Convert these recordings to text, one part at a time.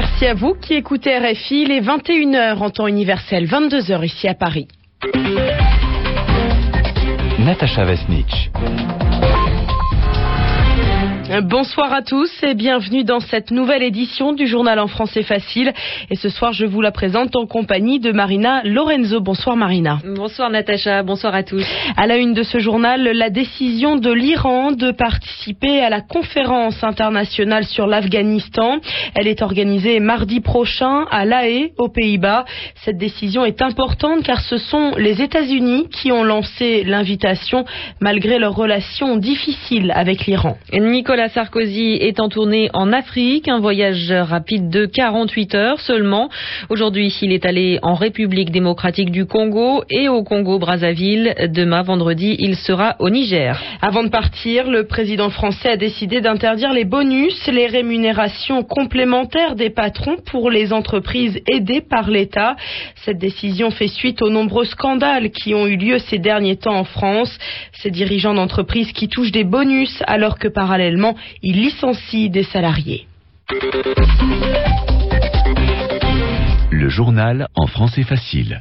Merci à vous qui écoutez RFI, les 21h en temps universel, 22h ici à Paris. Natacha Vesnich. Bonsoir à tous et bienvenue dans cette nouvelle édition du journal en français facile. Et ce soir, je vous la présente en compagnie de Marina Lorenzo. Bonsoir Marina. Bonsoir Natacha, bonsoir à tous. À la une de ce journal, la décision de l'Iran de participer à la conférence internationale sur l'Afghanistan. Elle est organisée mardi prochain à La Haye, aux Pays-Bas. Cette décision est importante car ce sont les États-Unis qui ont lancé l'invitation malgré leurs relations difficiles avec l'Iran. Nicolas Sarkozy est en tournée en Afrique, un voyage rapide de 48 heures seulement. Aujourd'hui, il est allé en République démocratique du Congo et au Congo-Brazzaville. Demain, vendredi, il sera au Niger. Avant de partir, le président français a décidé d'interdire les bonus, les rémunérations complémentaires des patrons pour les entreprises aidées par l'État. Cette décision fait suite aux nombreux scandales qui ont eu lieu ces derniers temps en France. Ces dirigeants d'entreprises qui touchent des bonus alors que parallèlement, ils licencient des salariés. Le journal en français facile.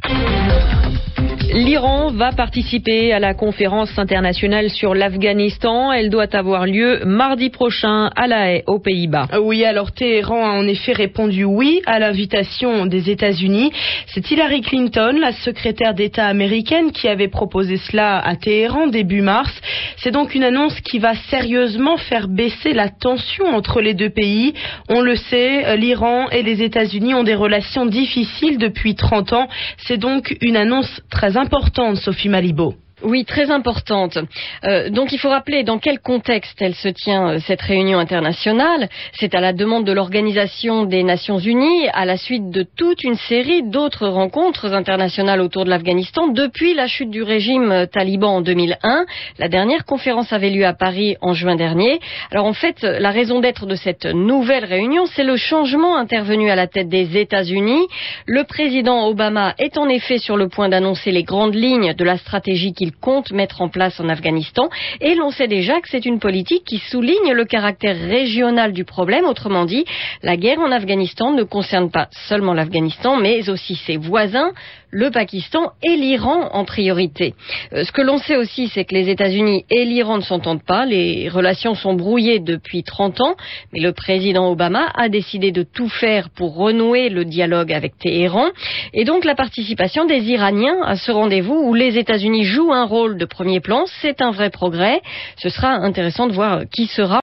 L'Iran va participer à la conférence internationale sur l'Afghanistan. Elle doit avoir lieu mardi prochain à La Haye, aux Pays-Bas. Oui, alors Téhéran a en effet répondu oui à l'invitation des États-Unis. C'est Hillary Clinton, la secrétaire d'État américaine, qui avait proposé cela à Téhéran début mars. C'est donc une annonce qui va sérieusement faire baisser la tension entre les deux pays. On le sait, l'Iran et les États-Unis ont des relations difficiles depuis 30 ans. C'est donc une annonce très importante, Sophie Malibaud. Oui, très importante. Euh, donc il faut rappeler dans quel contexte elle se tient, euh, cette réunion internationale. C'est à la demande de l'Organisation des Nations Unies, à la suite de toute une série d'autres rencontres internationales autour de l'Afghanistan depuis la chute du régime euh, taliban en 2001. La dernière conférence avait lieu à Paris en juin dernier. Alors en fait, la raison d'être de cette nouvelle réunion, c'est le changement intervenu à la tête des États-Unis. Le président Obama est en effet sur le point d'annoncer les grandes lignes de la stratégie qu'il compte mettre en place en Afghanistan. Et l'on sait déjà que c'est une politique qui souligne le caractère régional du problème. Autrement dit, la guerre en Afghanistan ne concerne pas seulement l'Afghanistan, mais aussi ses voisins, le Pakistan et l'Iran en priorité. Euh, ce que l'on sait aussi, c'est que les États-Unis et l'Iran ne s'entendent pas. Les relations sont brouillées depuis 30 ans, mais le président Obama a décidé de tout faire pour renouer le dialogue avec Téhéran. Et donc la participation des Iraniens à ce rendez-vous où les États-Unis jouent un rôle de premier plan, c'est un vrai progrès. Ce sera intéressant de voir qui sera